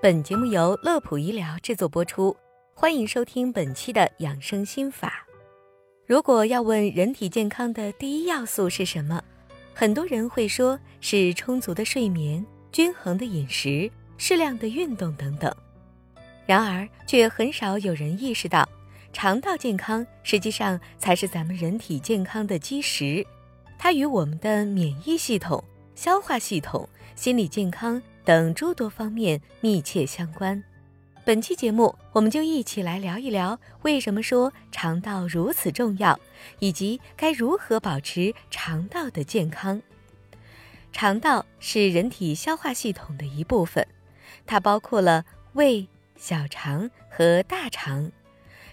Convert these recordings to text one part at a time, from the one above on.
本节目由乐普医疗制作播出，欢迎收听本期的养生心法。如果要问人体健康的第一要素是什么，很多人会说是充足的睡眠、均衡的饮食、适量的运动等等。然而，却很少有人意识到，肠道健康实际上才是咱们人体健康的基石，它与我们的免疫系统、消化系统、心理健康。等诸多方面密切相关。本期节目，我们就一起来聊一聊为什么说肠道如此重要，以及该如何保持肠道的健康。肠道是人体消化系统的一部分，它包括了胃、小肠和大肠。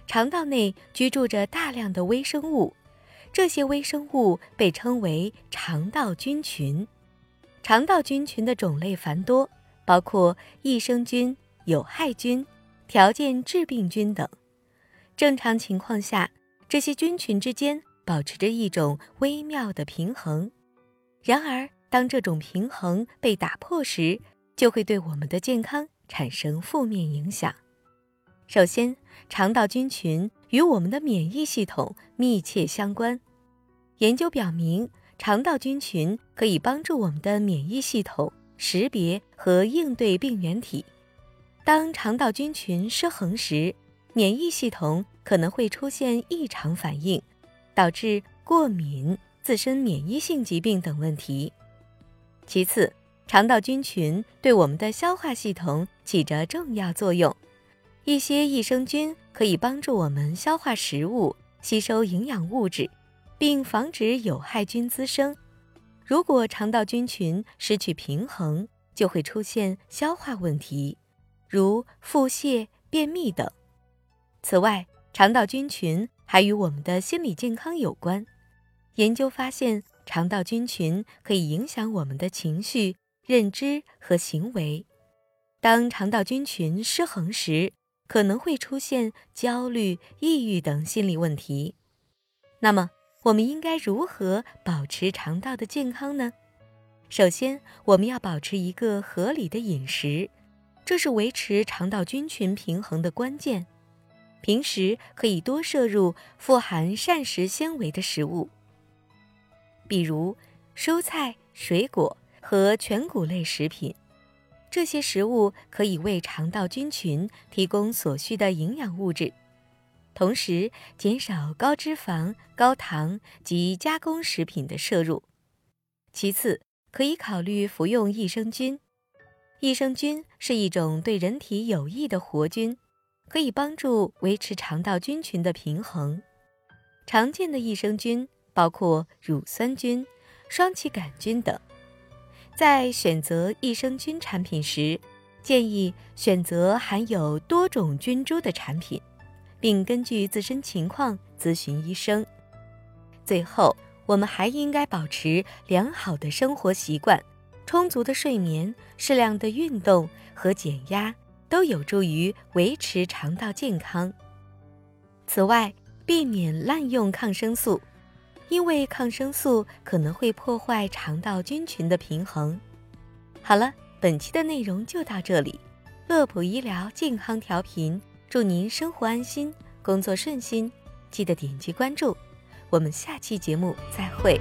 肠道内居住着大量的微生物，这些微生物被称为肠道菌群。肠道菌群的种类繁多，包括益生菌、有害菌、条件致病菌等。正常情况下，这些菌群之间保持着一种微妙的平衡。然而，当这种平衡被打破时，就会对我们的健康产生负面影响。首先，肠道菌群与我们的免疫系统密切相关。研究表明。肠道菌群可以帮助我们的免疫系统识别和应对病原体。当肠道菌群失衡时，免疫系统可能会出现异常反应，导致过敏、自身免疫性疾病等问题。其次，肠道菌群对我们的消化系统起着重要作用。一些益生菌可以帮助我们消化食物、吸收营养物质。并防止有害菌滋生。如果肠道菌群失去平衡，就会出现消化问题，如腹泻、便秘等。此外，肠道菌群还与我们的心理健康有关。研究发现，肠道菌群可以影响我们的情绪、认知和行为。当肠道菌群失衡时，可能会出现焦虑、抑郁等心理问题。那么，我们应该如何保持肠道的健康呢？首先，我们要保持一个合理的饮食，这是维持肠道菌群平衡的关键。平时可以多摄入富含膳食纤维的食物，比如蔬菜、水果和全谷类食品。这些食物可以为肠道菌群提供所需的营养物质。同时，减少高脂肪、高糖及加工食品的摄入。其次，可以考虑服用益生菌。益生菌是一种对人体有益的活菌，可以帮助维持肠道菌群的平衡。常见的益生菌包括乳酸菌、双歧杆菌等。在选择益生菌产品时，建议选择含有多种菌株的产品。并根据自身情况咨询医生。最后，我们还应该保持良好的生活习惯，充足的睡眠、适量的运动和减压都有助于维持肠道健康。此外，避免滥用抗生素，因为抗生素可能会破坏肠道菌群的平衡。好了，本期的内容就到这里。乐普医疗健康调频。祝您生活安心，工作顺心，记得点击关注，我们下期节目再会。